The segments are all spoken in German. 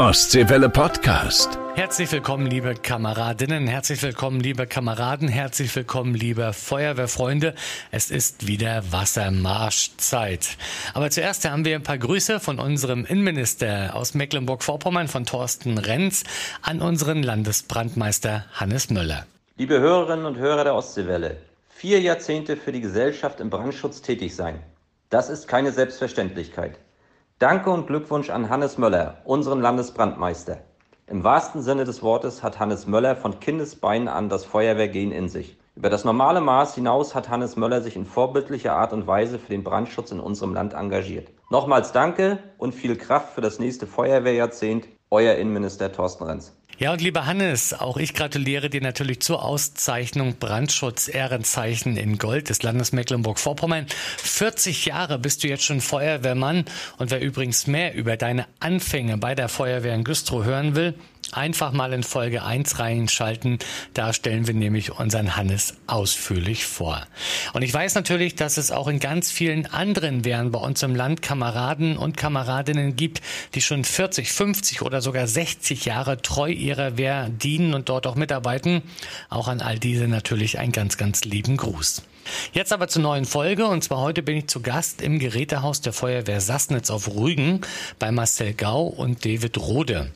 Ostseewelle Podcast. Herzlich willkommen, liebe Kameradinnen, herzlich willkommen, liebe Kameraden, herzlich willkommen, liebe Feuerwehrfreunde. Es ist wieder Wassermarschzeit. Aber zuerst haben wir ein paar Grüße von unserem Innenminister aus Mecklenburg-Vorpommern, von Thorsten Renz, an unseren Landesbrandmeister Hannes Müller. Liebe Hörerinnen und Hörer der Ostseewelle, vier Jahrzehnte für die Gesellschaft im Brandschutz tätig sein. Das ist keine Selbstverständlichkeit. Danke und Glückwunsch an Hannes Möller, unseren Landesbrandmeister. Im wahrsten Sinne des Wortes hat Hannes Möller von Kindesbeinen an das Feuerwehrgehen in sich. Über das normale Maß hinaus hat Hannes Möller sich in vorbildlicher Art und Weise für den Brandschutz in unserem Land engagiert. Nochmals danke und viel Kraft für das nächste Feuerwehrjahrzehnt. Euer Innenminister Thorsten Renz. Ja, und lieber Hannes, auch ich gratuliere dir natürlich zur Auszeichnung Brandschutz Ehrenzeichen in Gold des Landes Mecklenburg-Vorpommern. 40 Jahre bist du jetzt schon Feuerwehrmann und wer übrigens mehr über deine Anfänge bei der Feuerwehr in Güstrow hören will, einfach mal in Folge 1 reinschalten. Da stellen wir nämlich unseren Hannes ausführlich vor. Und ich weiß natürlich, dass es auch in ganz vielen anderen Wehren bei uns im Land Kameraden und Kameradinnen gibt, die schon 40, 50 oder sogar 60 Jahre treu ihrer Wehr dienen und dort auch mitarbeiten. Auch an all diese natürlich einen ganz, ganz lieben Gruß. Jetzt aber zur neuen Folge und zwar heute bin ich zu Gast im Gerätehaus der Feuerwehr Sassnitz auf Rügen bei Marcel Gau und David Rode.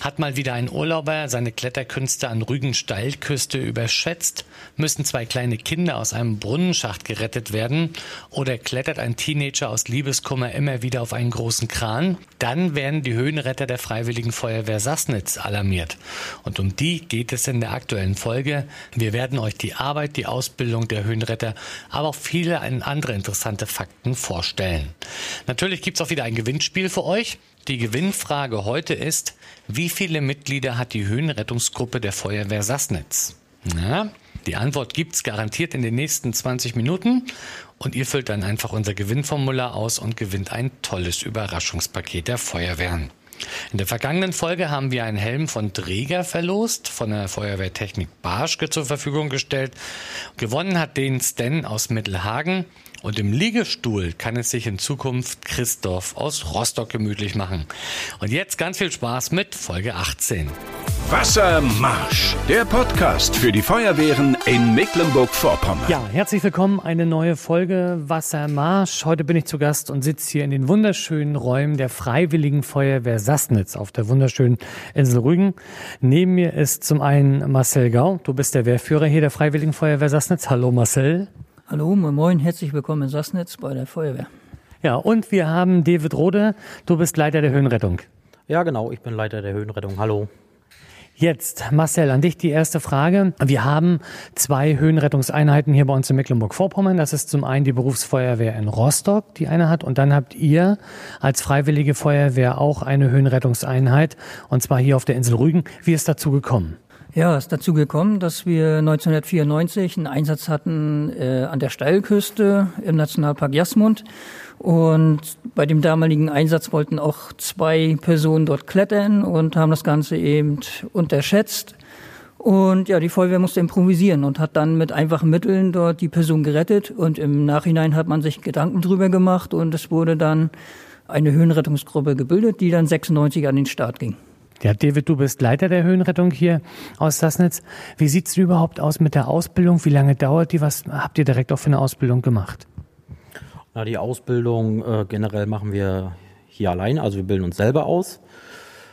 Hat mal wieder ein Urlauber seine Kletterkünste an Rügen Steilküste überschätzt? Müssen zwei kleine Kinder aus einem Brunnenschacht gerettet werden? Oder klettert ein Teenager aus Liebeskummer immer wieder auf einen großen Kran? Dann werden die Höhenretter der Freiwilligen Feuerwehr Sassnitz alarmiert. Und um die geht es in der aktuellen Folge. Wir werden euch die Arbeit, die Ausbildung der Höhenretter, aber auch viele andere interessante Fakten vorstellen. Natürlich gibt's auch wieder ein Gewinnspiel für euch. Die Gewinnfrage heute ist, wie viele Mitglieder hat die Höhenrettungsgruppe der Feuerwehr Sassnitz? Na, die Antwort gibt's garantiert in den nächsten 20 Minuten und ihr füllt dann einfach unser Gewinnformular aus und gewinnt ein tolles Überraschungspaket der Feuerwehren. In der vergangenen Folge haben wir einen Helm von Träger verlost, von der Feuerwehrtechnik Barschke zur Verfügung gestellt. Gewonnen hat den Sten aus Mittelhagen und im Liegestuhl kann es sich in Zukunft Christoph aus Rostock gemütlich machen. Und jetzt ganz viel Spaß mit Folge 18. Wassermarsch, der Podcast für die Feuerwehren in Mecklenburg-Vorpommern. Ja, herzlich willkommen, eine neue Folge Wassermarsch. Heute bin ich zu Gast und sitze hier in den wunderschönen Räumen der Freiwilligen Feuerwehr Sassnitz auf der wunderschönen Insel Rügen. Neben mir ist zum einen Marcel Gau. Du bist der Wehrführer hier der Freiwilligen Feuerwehr Sassnitz. Hallo Marcel. Hallo, moin, moin, herzlich willkommen in Sassnitz bei der Feuerwehr. Ja, und wir haben David Rode. Du bist Leiter der Höhenrettung. Ja, genau, ich bin Leiter der Höhenrettung. Hallo. Jetzt, Marcel, an dich die erste Frage. Wir haben zwei Höhenrettungseinheiten hier bei uns in Mecklenburg-Vorpommern. Das ist zum einen die Berufsfeuerwehr in Rostock, die eine hat. Und dann habt ihr als Freiwillige Feuerwehr auch eine Höhenrettungseinheit. Und zwar hier auf der Insel Rügen. Wie ist dazu gekommen? Ja, es ist dazu gekommen, dass wir 1994 einen Einsatz hatten äh, an der Steilküste im Nationalpark Jasmund. Und bei dem damaligen Einsatz wollten auch zwei Personen dort klettern und haben das Ganze eben unterschätzt. Und ja, die Feuerwehr musste improvisieren und hat dann mit einfachen Mitteln dort die Person gerettet. Und im Nachhinein hat man sich Gedanken drüber gemacht und es wurde dann eine Höhenrettungsgruppe gebildet, die dann 96 an den Start ging. Ja, David, du bist Leiter der Höhenrettung hier aus Sassnitz. Wie sieht's überhaupt aus mit der Ausbildung? Wie lange dauert die? Was habt ihr direkt auch für eine Ausbildung gemacht? Na, die Ausbildung äh, generell machen wir hier allein, also wir bilden uns selber aus.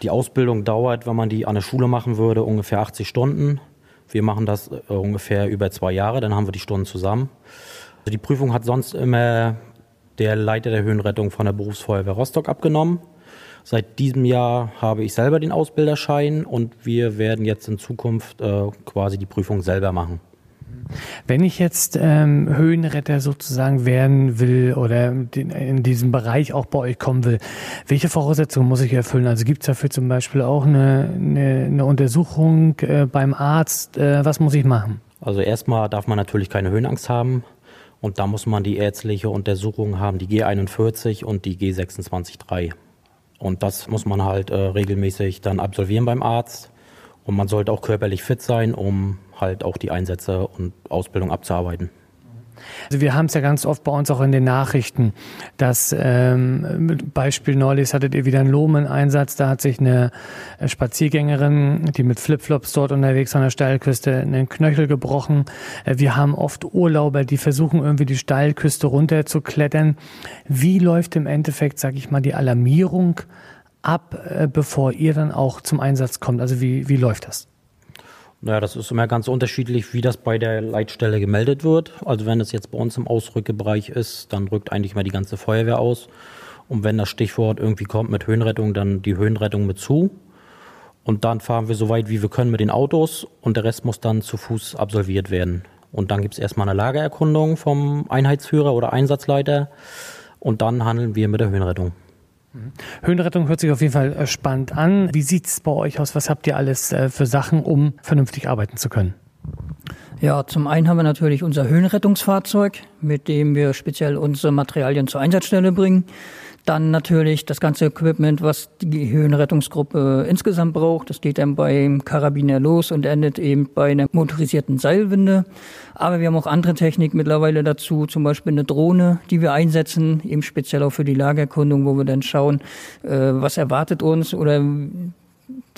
Die Ausbildung dauert, wenn man die an der Schule machen würde, ungefähr 80 Stunden. Wir machen das äh, ungefähr über zwei Jahre, dann haben wir die Stunden zusammen. Also die Prüfung hat sonst immer der Leiter der Höhenrettung von der Berufsfeuerwehr Rostock abgenommen. Seit diesem Jahr habe ich selber den Ausbilderschein und wir werden jetzt in Zukunft äh, quasi die Prüfung selber machen. Wenn ich jetzt ähm, Höhenretter sozusagen werden will oder in diesem Bereich auch bei euch kommen will, welche Voraussetzungen muss ich erfüllen? Also gibt es dafür zum Beispiel auch eine, eine, eine Untersuchung äh, beim Arzt? Äh, was muss ich machen? Also erstmal darf man natürlich keine Höhenangst haben. Und da muss man die ärztliche Untersuchung haben, die G41 und die G263. Und das muss man halt äh, regelmäßig dann absolvieren beim Arzt. Und man sollte auch körperlich fit sein, um halt auch die Einsätze und Ausbildung abzuarbeiten. Also wir haben es ja ganz oft bei uns auch in den Nachrichten, dass ähm, Beispiel neulich hattet ihr wieder einen Lohmen-Einsatz, da hat sich eine Spaziergängerin, die mit Flipflops dort unterwegs an der Steilküste, einen Knöchel gebrochen. Äh, wir haben oft Urlauber, die versuchen irgendwie die Steilküste runterzuklettern. Wie läuft im Endeffekt, sage ich mal, die Alarmierung ab, äh, bevor ihr dann auch zum Einsatz kommt? Also wie, wie läuft das? Naja, das ist immer ganz unterschiedlich, wie das bei der Leitstelle gemeldet wird. Also wenn es jetzt bei uns im Ausrückebereich ist, dann rückt eigentlich mal die ganze Feuerwehr aus. Und wenn das Stichwort irgendwie kommt mit Höhenrettung, dann die Höhenrettung mit zu. Und dann fahren wir so weit, wie wir können mit den Autos und der Rest muss dann zu Fuß absolviert werden. Und dann gibt es erstmal eine Lagererkundung vom Einheitsführer oder Einsatzleiter und dann handeln wir mit der Höhenrettung. Mhm. Höhenrettung hört sich auf jeden Fall äh, spannend an. Wie sieht es bei euch aus? Was habt ihr alles äh, für Sachen, um vernünftig arbeiten zu können? Ja, zum einen haben wir natürlich unser Höhenrettungsfahrzeug, mit dem wir speziell unsere Materialien zur Einsatzstelle bringen. Dann natürlich das ganze Equipment, was die Höhenrettungsgruppe insgesamt braucht. Das geht dann beim Karabiner los und endet eben bei einer motorisierten Seilwinde. Aber wir haben auch andere Technik mittlerweile dazu, zum Beispiel eine Drohne, die wir einsetzen, eben speziell auch für die Lagerkundung, wo wir dann schauen, äh, was erwartet uns oder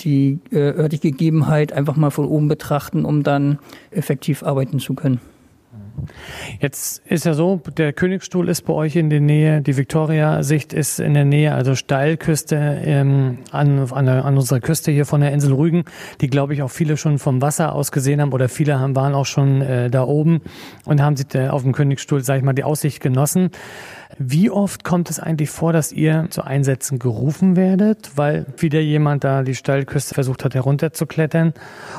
die äh, örtliche Gegebenheit einfach mal von oben betrachten, um dann effektiv arbeiten zu können. Jetzt ist ja so, der Königsstuhl ist bei euch in der Nähe, die Victoria-Sicht ist in der Nähe, also Steilküste ähm, an, an, an, unserer Küste hier von der Insel Rügen, die glaube ich auch viele schon vom Wasser aus gesehen haben oder viele haben, waren auch schon äh, da oben und haben sich äh, auf dem Königsstuhl, sage ich mal, die Aussicht genossen. Wie oft kommt es eigentlich vor, dass ihr zu Einsätzen gerufen werdet, weil wieder jemand da die Steilküste versucht hat herunterzuklettern?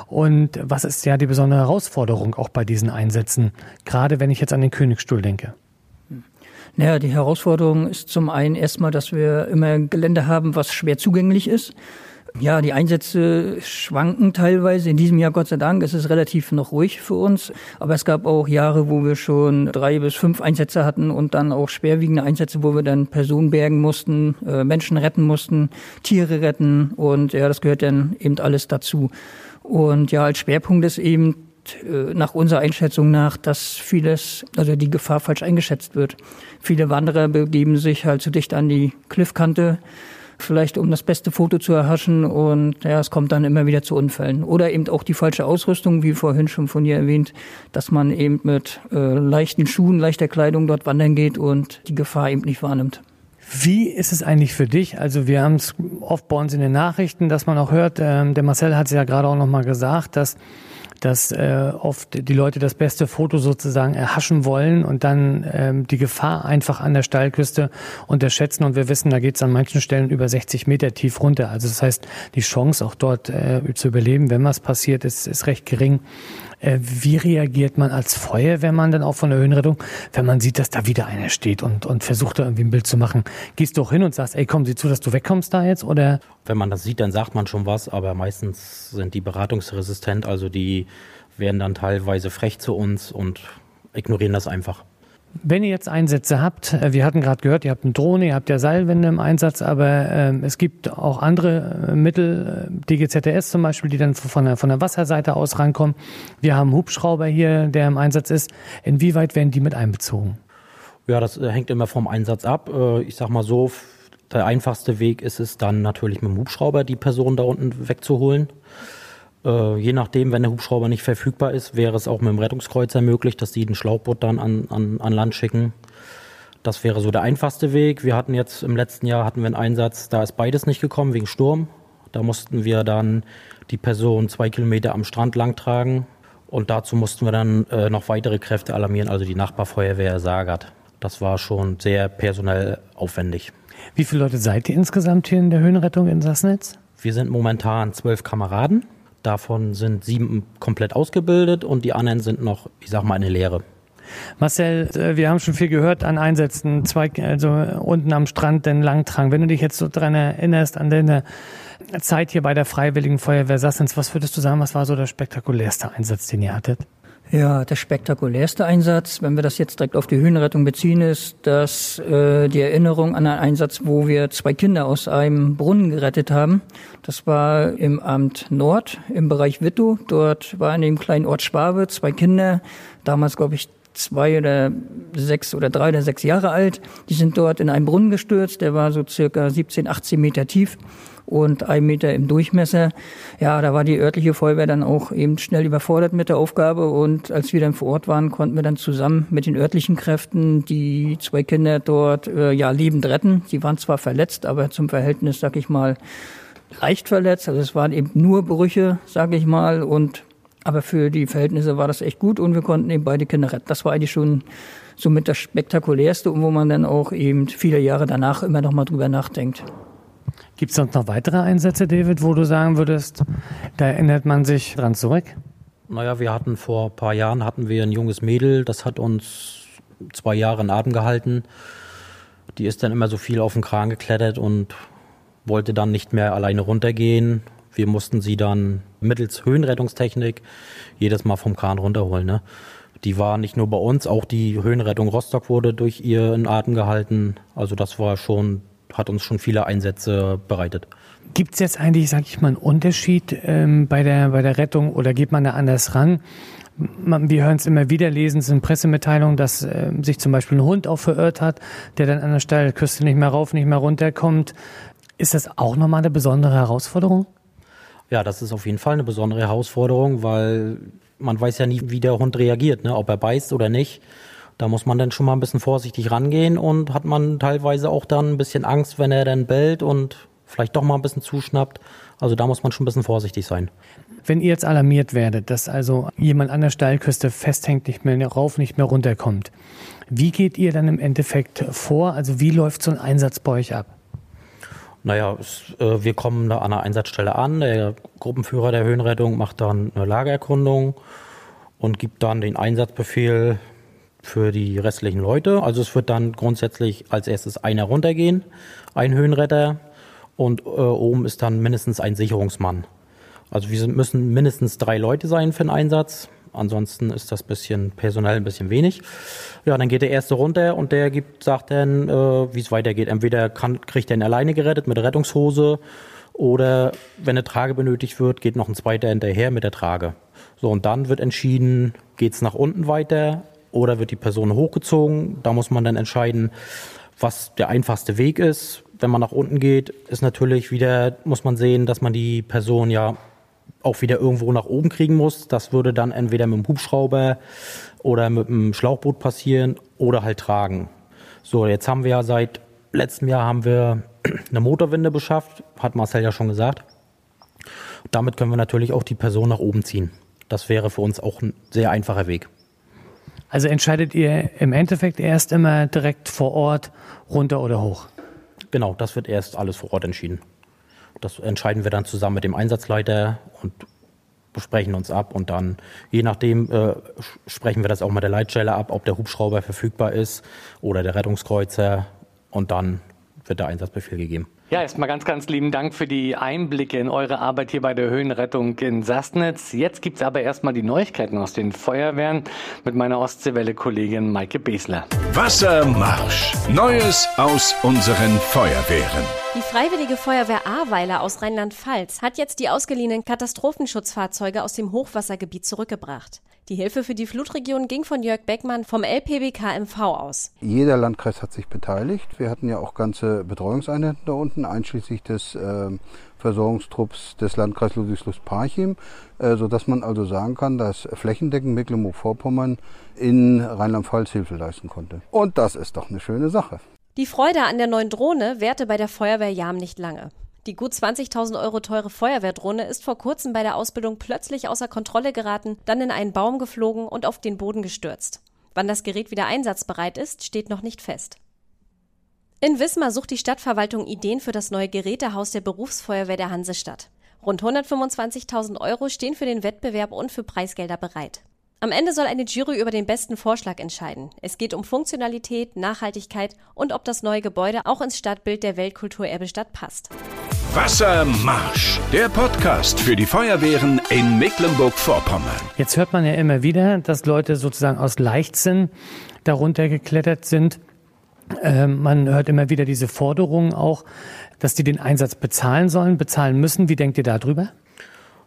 Und was ist ja die besondere Herausforderung auch bei diesen Einsätzen, gerade wenn ich jetzt an den Königsstuhl denke? Naja, die Herausforderung ist zum einen erstmal, dass wir immer Gelände haben, was schwer zugänglich ist. Ja, die Einsätze schwanken teilweise. In diesem Jahr, Gott sei Dank, ist es relativ noch ruhig für uns. Aber es gab auch Jahre, wo wir schon drei bis fünf Einsätze hatten und dann auch schwerwiegende Einsätze, wo wir dann Personen bergen mussten, äh, Menschen retten mussten, Tiere retten. Und ja, das gehört dann eben alles dazu. Und ja, als Schwerpunkt ist eben äh, nach unserer Einschätzung nach, dass vieles, also die Gefahr falsch eingeschätzt wird. Viele Wanderer begeben sich halt zu dicht an die Cliffkante vielleicht um das beste Foto zu erhaschen und ja, es kommt dann immer wieder zu Unfällen. Oder eben auch die falsche Ausrüstung, wie vorhin schon von dir erwähnt, dass man eben mit äh, leichten Schuhen, leichter Kleidung dort wandern geht und die Gefahr eben nicht wahrnimmt. Wie ist es eigentlich für dich? Also wir haben es oft bei uns in den Nachrichten, dass man auch hört, ähm, der Marcel hat es ja gerade auch nochmal gesagt, dass dass äh, oft die Leute das beste Foto sozusagen erhaschen wollen und dann ähm, die Gefahr einfach an der Steilküste unterschätzen. Und wir wissen, da geht es an manchen Stellen über 60 Meter tief runter. Also das heißt, die Chance auch dort äh, zu überleben, wenn was passiert, ist, ist recht gering. Äh, wie reagiert man als Feuerwehrmann dann auch von der Höhenrettung, wenn man sieht, dass da wieder einer steht und, und versucht da irgendwie ein Bild zu machen? Gehst du auch hin und sagst, ey, komm, sieh zu, dass du wegkommst da jetzt? Oder? Wenn man das sieht, dann sagt man schon was, aber meistens sind die beratungsresistent, also die werden dann teilweise frech zu uns und ignorieren das einfach. Wenn ihr jetzt Einsätze habt, äh, wir hatten gerade gehört, ihr habt eine Drohne, ihr habt ja Seilwände im Einsatz, aber ähm, es gibt auch andere äh, Mittel, äh, DGZS zum Beispiel, die dann von der, von der Wasserseite aus rankommen. Wir haben einen Hubschrauber hier, der im Einsatz ist. Inwieweit werden die mit einbezogen? Ja, das hängt immer vom Einsatz ab. Ich sag mal so, der einfachste Weg ist es dann natürlich mit dem Hubschrauber die Person da unten wegzuholen. Äh, je nachdem, wenn der Hubschrauber nicht verfügbar ist, wäre es auch mit dem Rettungskreuzer möglich, dass die ein Schlauchboot dann an, an, an Land schicken. Das wäre so der einfachste Weg. Wir hatten jetzt im letzten Jahr hatten wir einen Einsatz, da ist beides nicht gekommen wegen Sturm. Da mussten wir dann die Person zwei Kilometer am Strand lang tragen und dazu mussten wir dann äh, noch weitere Kräfte alarmieren, also die Nachbarfeuerwehr Sagert. Das war schon sehr personell aufwendig. Wie viele Leute seid ihr insgesamt hier in der Höhenrettung in Sassnitz? Wir sind momentan zwölf Kameraden. Davon sind sieben komplett ausgebildet und die anderen sind noch, ich sag mal, eine Lehre. Marcel, äh, wir haben schon viel gehört an Einsätzen, zwei, also unten am Strand den Langtrang. Wenn du dich jetzt so daran erinnerst, an deine Zeit hier bei der Freiwilligen Feuerwehr Sassens, was würdest du sagen, was war so der spektakulärste Einsatz, den ihr hattet? Ja, der spektakulärste Einsatz, wenn wir das jetzt direkt auf die Höhenrettung beziehen, ist, dass äh, die Erinnerung an einen Einsatz, wo wir zwei Kinder aus einem Brunnen gerettet haben. Das war im Amt Nord im Bereich Wittow. Dort war in dem kleinen Ort Schwabe zwei Kinder, damals glaube ich zwei oder sechs oder drei oder sechs Jahre alt. Die sind dort in einen Brunnen gestürzt, der war so circa 17, 18 Meter tief und ein Meter im Durchmesser. Ja, da war die örtliche Feuerwehr dann auch eben schnell überfordert mit der Aufgabe und als wir dann vor Ort waren, konnten wir dann zusammen mit den örtlichen Kräften die zwei Kinder dort äh, ja lebend retten. Sie waren zwar verletzt, aber zum Verhältnis, sag ich mal, leicht verletzt. Also es waren eben nur Brüche, sag ich mal, und aber für die Verhältnisse war das echt gut und wir konnten eben beide Kinder retten. Das war eigentlich schon somit das spektakulärste und wo man dann auch eben viele Jahre danach immer noch mal drüber nachdenkt. Gibt es sonst noch weitere Einsätze, David, wo du sagen würdest, da erinnert man sich dran zurück? Naja, wir hatten vor ein paar Jahren hatten wir ein junges Mädel, das hat uns zwei Jahre in Atem gehalten. Die ist dann immer so viel auf den Kran geklettert und wollte dann nicht mehr alleine runtergehen. Wir mussten sie dann mittels Höhenrettungstechnik jedes Mal vom Kran runterholen. Ne? Die war nicht nur bei uns, auch die Höhenrettung Rostock wurde durch ihr in Atem gehalten. Also das war schon, hat uns schon viele Einsätze bereitet. Gibt es jetzt eigentlich, sage ich mal, einen Unterschied ähm, bei, der, bei der Rettung oder geht man da anders ran? wir hören es immer wieder, lesen es in Pressemitteilungen, dass äh, sich zum Beispiel ein Hund auch verirrt hat, der dann an der Steilküste nicht mehr rauf, nicht mehr runterkommt. Ist das auch nochmal eine besondere Herausforderung? Ja, das ist auf jeden Fall eine besondere Herausforderung, weil man weiß ja nie, wie der Hund reagiert, ne? ob er beißt oder nicht. Da muss man dann schon mal ein bisschen vorsichtig rangehen und hat man teilweise auch dann ein bisschen Angst, wenn er dann bellt und vielleicht doch mal ein bisschen zuschnappt. Also da muss man schon ein bisschen vorsichtig sein. Wenn ihr jetzt alarmiert werdet, dass also jemand an der Steilküste festhängt, nicht mehr rauf, nicht mehr runterkommt, wie geht ihr dann im Endeffekt vor? Also wie läuft so ein Einsatz bei euch ab? Naja, es, äh, wir kommen da an der Einsatzstelle an. Der Gruppenführer der Höhenrettung macht dann eine Lagererkundung und gibt dann den Einsatzbefehl für die restlichen Leute. Also es wird dann grundsätzlich als erstes einer runtergehen, ein Höhenretter und äh, oben ist dann mindestens ein Sicherungsmann. Also wir müssen mindestens drei Leute sein für den Einsatz. Ansonsten ist das bisschen personell ein bisschen wenig. Ja, dann geht der erste runter und der gibt, sagt dann, äh, wie es weitergeht. Entweder kann, kriegt er ihn alleine gerettet mit Rettungshose oder wenn eine Trage benötigt wird, geht noch ein zweiter hinterher mit der Trage. So, und dann wird entschieden, geht's nach unten weiter oder wird die Person hochgezogen. Da muss man dann entscheiden, was der einfachste Weg ist. Wenn man nach unten geht, ist natürlich wieder, muss man sehen, dass man die Person ja auch wieder irgendwo nach oben kriegen muss. Das würde dann entweder mit dem Hubschrauber oder mit dem Schlauchboot passieren oder halt tragen. So, jetzt haben wir ja seit letztem Jahr haben wir eine Motorwinde beschafft, hat Marcel ja schon gesagt. Damit können wir natürlich auch die Person nach oben ziehen. Das wäre für uns auch ein sehr einfacher Weg. Also entscheidet ihr im Endeffekt erst immer direkt vor Ort runter oder hoch? Genau, das wird erst alles vor Ort entschieden. Das entscheiden wir dann zusammen mit dem Einsatzleiter und besprechen uns ab und dann, je nachdem, äh, sprechen wir das auch mit der Leitstelle ab, ob der Hubschrauber verfügbar ist oder der Rettungskreuzer und dann wird der Einsatzbefehl gegeben. Ja, erstmal ganz, ganz lieben Dank für die Einblicke in eure Arbeit hier bei der Höhenrettung in Sassnitz. Jetzt gibt es aber erstmal die Neuigkeiten aus den Feuerwehren mit meiner Ostseewelle-Kollegin Maike Besler. Wassermarsch. Neues aus unseren Feuerwehren. Die Freiwillige Feuerwehr Ahrweiler aus Rheinland-Pfalz hat jetzt die ausgeliehenen Katastrophenschutzfahrzeuge aus dem Hochwassergebiet zurückgebracht. Die Hilfe für die Flutregion ging von Jörg Beckmann vom LPBK MV aus. Jeder Landkreis hat sich beteiligt. Wir hatten ja auch ganze Betreuungseinheiten da unten, einschließlich des äh, Versorgungstrupps des Landkreises Ludwigslust-Parchim, äh, sodass man also sagen kann, dass flächendeckend Mecklenburg-Vorpommern in Rheinland-Pfalz Hilfe leisten konnte. Und das ist doch eine schöne Sache. Die Freude an der neuen Drohne währte bei der Feuerwehr Jam nicht lange. Die gut 20.000 Euro teure Feuerwehrdrohne ist vor kurzem bei der Ausbildung plötzlich außer Kontrolle geraten, dann in einen Baum geflogen und auf den Boden gestürzt. Wann das Gerät wieder einsatzbereit ist, steht noch nicht fest. In Wismar sucht die Stadtverwaltung Ideen für das neue Gerätehaus der Berufsfeuerwehr der Hansestadt. Rund 125.000 Euro stehen für den Wettbewerb und für Preisgelder bereit. Am Ende soll eine Jury über den besten Vorschlag entscheiden. Es geht um Funktionalität, Nachhaltigkeit und ob das neue Gebäude auch ins Stadtbild der Weltkulturerbestadt passt. Wassermarsch, der Podcast für die Feuerwehren in Mecklenburg-Vorpommern. Jetzt hört man ja immer wieder, dass Leute sozusagen aus Leichtsinn darunter geklettert sind. Ähm, man hört immer wieder diese Forderungen auch, dass die den Einsatz bezahlen sollen, bezahlen müssen. Wie denkt ihr darüber?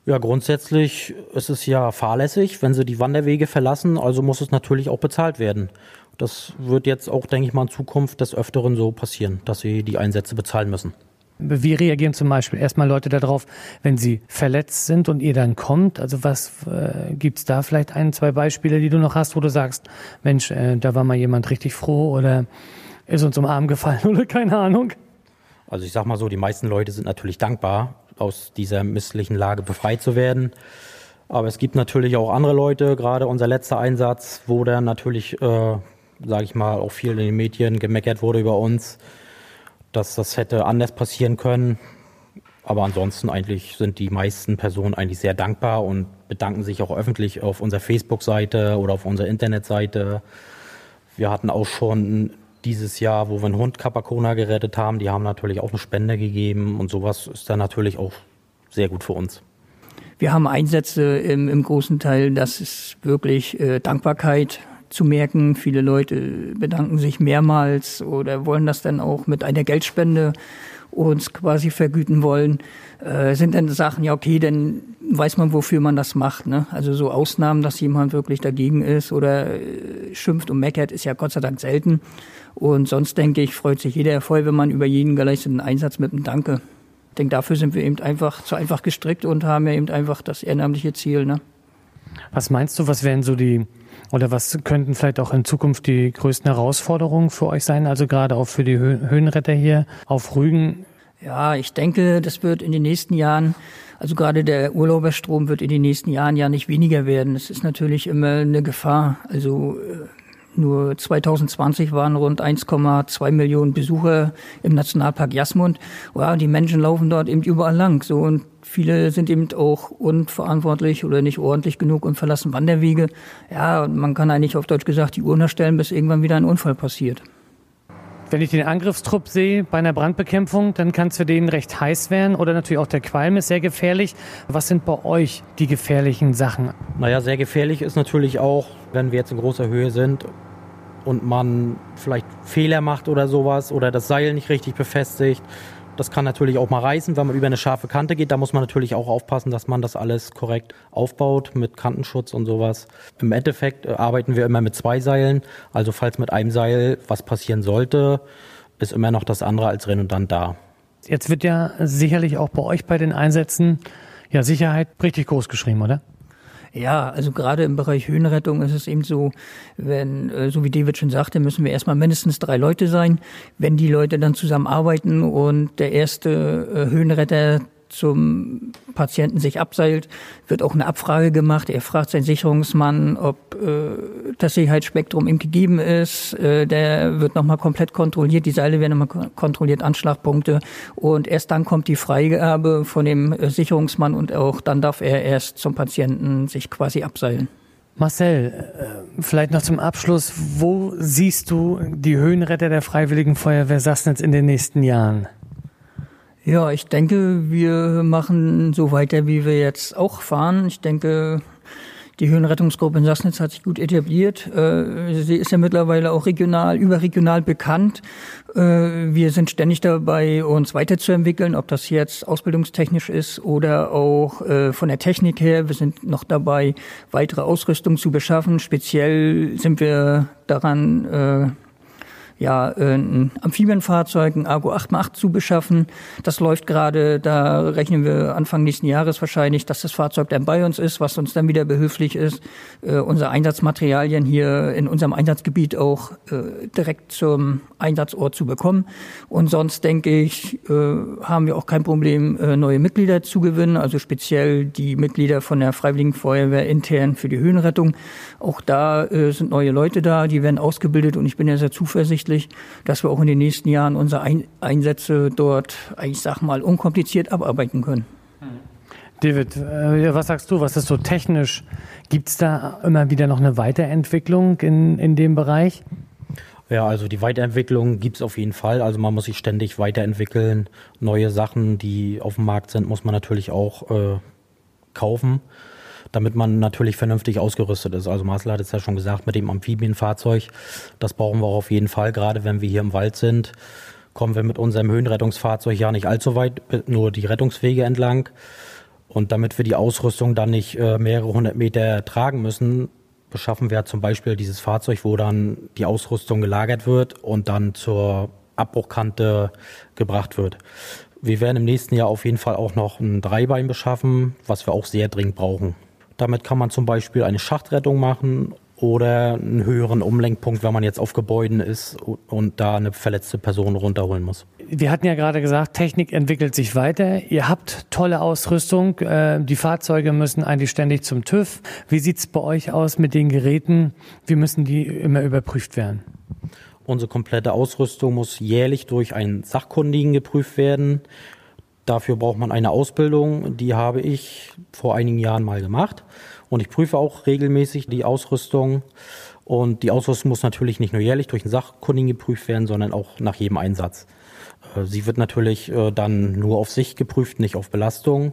Ja, grundsätzlich ist es ja fahrlässig, wenn sie die Wanderwege verlassen, also muss es natürlich auch bezahlt werden. Das wird jetzt auch, denke ich mal, in Zukunft des Öfteren so passieren, dass sie die Einsätze bezahlen müssen. Wie reagieren zum Beispiel erstmal Leute darauf, wenn sie verletzt sind und ihr dann kommt? Also was äh, gibt's da vielleicht ein, zwei Beispiele, die du noch hast, wo du sagst, Mensch, äh, da war mal jemand richtig froh oder ist uns um Arm gefallen oder keine Ahnung? Also ich sag mal so, die meisten Leute sind natürlich dankbar, aus dieser misslichen Lage befreit zu werden. Aber es gibt natürlich auch andere Leute, gerade unser letzter Einsatz, wo dann natürlich, äh, sage ich mal, auch viel in den Medien gemeckert wurde über uns dass das hätte anders passieren können. Aber ansonsten eigentlich sind die meisten Personen eigentlich sehr dankbar und bedanken sich auch öffentlich auf unserer Facebook-Seite oder auf unserer Internetseite. Wir hatten auch schon dieses Jahr, wo wir einen Hund Capacona gerettet haben, die haben natürlich auch eine Spende gegeben und sowas ist dann natürlich auch sehr gut für uns. Wir haben Einsätze im, im großen Teil, das ist wirklich äh, Dankbarkeit zu merken. Viele Leute bedanken sich mehrmals oder wollen das dann auch mit einer Geldspende uns quasi vergüten wollen. Äh, sind dann Sachen, ja okay, dann weiß man, wofür man das macht. Ne? Also so Ausnahmen, dass jemand wirklich dagegen ist oder äh, schimpft und meckert, ist ja Gott sei Dank selten. Und sonst denke ich, freut sich jeder Feuerwehrmann über jeden geleisteten Einsatz mit einem Danke. Ich denke, dafür sind wir eben einfach zu einfach gestrickt und haben ja eben einfach das ehrenamtliche Ziel. Ne? Was meinst du, was wären so die oder was könnten vielleicht auch in Zukunft die größten Herausforderungen für euch sein? Also gerade auch für die Höhenretter hier auf Rügen? Ja, ich denke, das wird in den nächsten Jahren, also gerade der Urlauberstrom wird in den nächsten Jahren ja nicht weniger werden. Das ist natürlich immer eine Gefahr. Also äh, nur 2020 waren rund 1,2 Millionen Besucher im Nationalpark Jasmund. Ja, die Menschen laufen dort eben überall lang. So und viele sind eben auch unverantwortlich oder nicht ordentlich genug und verlassen Wanderwege. Ja, man kann eigentlich auf Deutsch gesagt die Uhr nachstellen, bis irgendwann wieder ein Unfall passiert. Wenn ich den Angriffstrupp sehe bei einer Brandbekämpfung, dann kann es für den recht heiß werden oder natürlich auch der Qualm ist sehr gefährlich. Was sind bei euch die gefährlichen Sachen? Naja, sehr gefährlich ist natürlich auch, wenn wir jetzt in großer Höhe sind und man vielleicht Fehler macht oder sowas oder das Seil nicht richtig befestigt. Das kann natürlich auch mal reißen, wenn man über eine scharfe Kante geht. Da muss man natürlich auch aufpassen, dass man das alles korrekt aufbaut mit Kantenschutz und sowas. Im Endeffekt äh, arbeiten wir immer mit zwei Seilen. Also falls mit einem Seil was passieren sollte, ist immer noch das andere als redundant da. Jetzt wird ja sicherlich auch bei euch bei den Einsätzen ja Sicherheit richtig groß geschrieben, oder? Ja, also gerade im Bereich Höhenrettung ist es eben so, wenn, äh, so wie David schon sagte, müssen wir erstmal mindestens drei Leute sein. Wenn die Leute dann zusammenarbeiten und der erste äh, Höhenretter zum Patienten sich abseilt, wird auch eine Abfrage gemacht. Er fragt seinen Sicherungsmann, ob äh, das Sicherheitsspektrum ihm gegeben ist. Äh, der wird nochmal komplett kontrolliert. Die Seile werden nochmal kontrolliert, Anschlagpunkte. Und erst dann kommt die Freigabe von dem äh, Sicherungsmann und auch dann darf er erst zum Patienten sich quasi abseilen. Marcel, äh, vielleicht noch zum Abschluss. Wo siehst du die Höhenretter der Freiwilligen Feuerwehr Sassnitz in den nächsten Jahren? Ja, ich denke, wir machen so weiter, wie wir jetzt auch fahren. Ich denke, die Höhenrettungsgruppe in Sassnitz hat sich gut etabliert. Äh, sie ist ja mittlerweile auch regional, überregional bekannt. Äh, wir sind ständig dabei, uns weiterzuentwickeln, ob das jetzt ausbildungstechnisch ist oder auch äh, von der Technik her. Wir sind noch dabei, weitere Ausrüstung zu beschaffen. Speziell sind wir daran ja, äh, ein Amphibienfahrzeug, ein Argo 8x8 zu beschaffen. Das läuft gerade, da rechnen wir Anfang nächsten Jahres wahrscheinlich, dass das Fahrzeug dann bei uns ist, was uns dann wieder behilflich ist, äh, unsere Einsatzmaterialien hier in unserem Einsatzgebiet auch äh, direkt zum Einsatzort zu bekommen. Und sonst denke ich, äh, haben wir auch kein Problem, äh, neue Mitglieder zu gewinnen, also speziell die Mitglieder von der Freiwilligen Feuerwehr intern für die Höhenrettung. Auch da äh, sind neue Leute da, die werden ausgebildet und ich bin ja sehr zuversichtlich, zuversichtlich, dass wir auch in den nächsten Jahren unsere Einsätze dort, ich sag mal, unkompliziert abarbeiten können. David, äh, was sagst du, was ist so technisch? Gibt es da immer wieder noch eine Weiterentwicklung in, in dem Bereich? Ja, also die Weiterentwicklung gibt es auf jeden Fall. Also man muss sich ständig weiterentwickeln. Neue Sachen, die auf dem Markt sind, muss man natürlich auch äh, kaufen damit man natürlich vernünftig ausgerüstet ist. Also Marcel hat es ja schon gesagt, mit dem Amphibienfahrzeug, das brauchen wir auch auf jeden Fall, gerade wenn wir hier im Wald sind, kommen wir mit unserem Höhenrettungsfahrzeug ja nicht allzu weit, nur die Rettungswege entlang. Und damit wir die Ausrüstung dann nicht äh, mehrere hundert Meter tragen müssen, beschaffen wir zum Beispiel dieses Fahrzeug, wo dann die Ausrüstung gelagert wird und dann zur Abbruchkante gebracht wird. Wir werden im nächsten Jahr auf jeden Fall auch noch ein Dreibein beschaffen, was wir auch sehr dringend brauchen. Damit kann man zum Beispiel eine Schachtrettung machen oder einen höheren Umlenkpunkt, wenn man jetzt auf Gebäuden ist und da eine verletzte Person runterholen muss. Wir hatten ja gerade gesagt, Technik entwickelt sich weiter. Ihr habt tolle Ausrüstung. Äh, die Fahrzeuge müssen eigentlich ständig zum TÜV. Wie sieht es bei euch aus mit den Geräten? Wie müssen die immer überprüft werden? Unsere komplette Ausrüstung muss jährlich durch einen Sachkundigen geprüft werden. Dafür braucht man eine Ausbildung. Die habe ich vor einigen Jahren mal gemacht. Und ich prüfe auch regelmäßig die Ausrüstung. Und die Ausrüstung muss natürlich nicht nur jährlich durch einen Sachkundigen geprüft werden, sondern auch nach jedem Einsatz. Äh, sie wird natürlich äh, dann nur auf sich geprüft, nicht auf Belastung.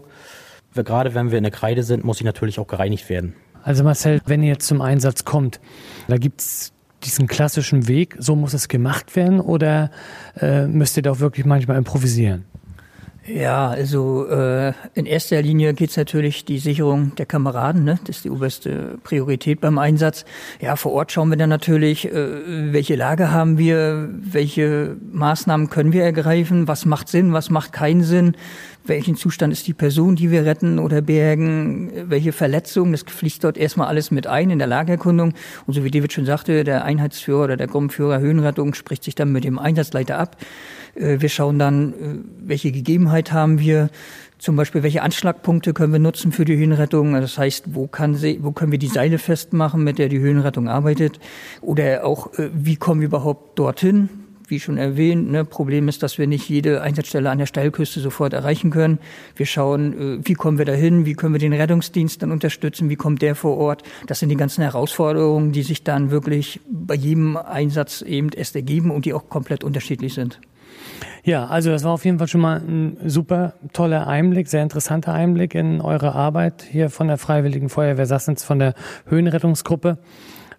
Gerade wenn wir in der Kreide sind, muss sie natürlich auch gereinigt werden. Also Marcel, wenn ihr jetzt zum Einsatz kommt, da gibt es diesen klassischen Weg, so muss es gemacht werden oder äh, müsst ihr da wirklich manchmal improvisieren? Ja, also äh, in erster Linie geht's natürlich die Sicherung der Kameraden, ne? das ist die oberste Priorität beim Einsatz. Ja, vor Ort schauen wir dann natürlich, äh, welche Lage haben wir, welche Maßnahmen können wir ergreifen, was macht Sinn, was macht keinen Sinn, welchen Zustand ist die Person, die wir retten oder bergen, welche Verletzungen, das fließt dort erstmal alles mit ein in der Lagerkundung. Und so wie David schon sagte, der Einheitsführer oder der Gruppenführer Höhenrettung spricht sich dann mit dem Einsatzleiter ab. Äh, wir schauen dann, äh, welche Gegebenheit haben wir, zum Beispiel, welche Anschlagpunkte können wir nutzen für die Höhenrettung? Das heißt, wo, kann sie, wo können wir die Seile festmachen, mit der die Höhenrettung arbeitet? Oder auch, äh, wie kommen wir überhaupt dorthin? Wie schon erwähnt, ne, Problem ist, dass wir nicht jede Einsatzstelle an der Steilküste sofort erreichen können. Wir schauen, wie kommen wir dahin? Wie können wir den Rettungsdienst dann unterstützen? Wie kommt der vor Ort? Das sind die ganzen Herausforderungen, die sich dann wirklich bei jedem Einsatz eben erst ergeben und die auch komplett unterschiedlich sind. Ja, also das war auf jeden Fall schon mal ein super toller Einblick, sehr interessanter Einblick in eure Arbeit hier von der Freiwilligen Feuerwehr Sassnitz, von der Höhenrettungsgruppe.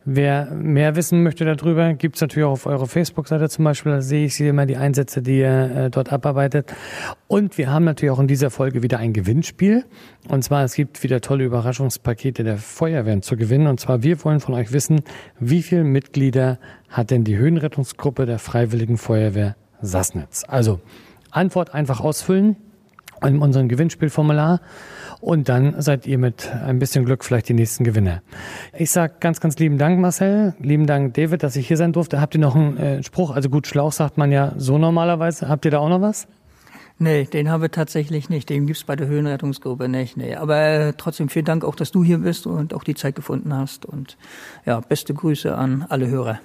Wer mehr wissen möchte darüber, gibt's natürlich auch auf eurer Facebook-Seite zum Beispiel. Da sehe ich immer die Einsätze, die ihr äh, dort abarbeitet. Und wir haben natürlich auch in dieser Folge wieder ein Gewinnspiel. Und zwar, es gibt wieder tolle Überraschungspakete der Feuerwehren zu gewinnen. Und zwar, wir wollen von euch wissen, wie viele Mitglieder hat denn die Höhenrettungsgruppe der Freiwilligen Feuerwehr Sassnitz. Also Antwort einfach ausfüllen in unserem Gewinnspielformular und dann seid ihr mit ein bisschen Glück vielleicht die nächsten Gewinner. Ich sage ganz, ganz lieben Dank, Marcel. Lieben Dank, David, dass ich hier sein durfte. Habt ihr noch einen äh, Spruch? Also gut, Schlauch sagt man ja so normalerweise. Habt ihr da auch noch was? Nee, den haben wir tatsächlich nicht. Den gibt's bei der Höhenrettungsgruppe nicht. Nee. Aber äh, trotzdem vielen Dank auch, dass du hier bist und auch die Zeit gefunden hast. Und ja, beste Grüße an alle Hörer.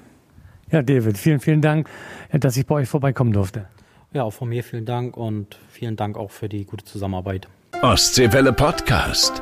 Ja, David, vielen, vielen Dank, dass ich bei euch vorbeikommen durfte. Ja, auch von mir vielen Dank und vielen Dank auch für die gute Zusammenarbeit. Ostseewelle Podcast.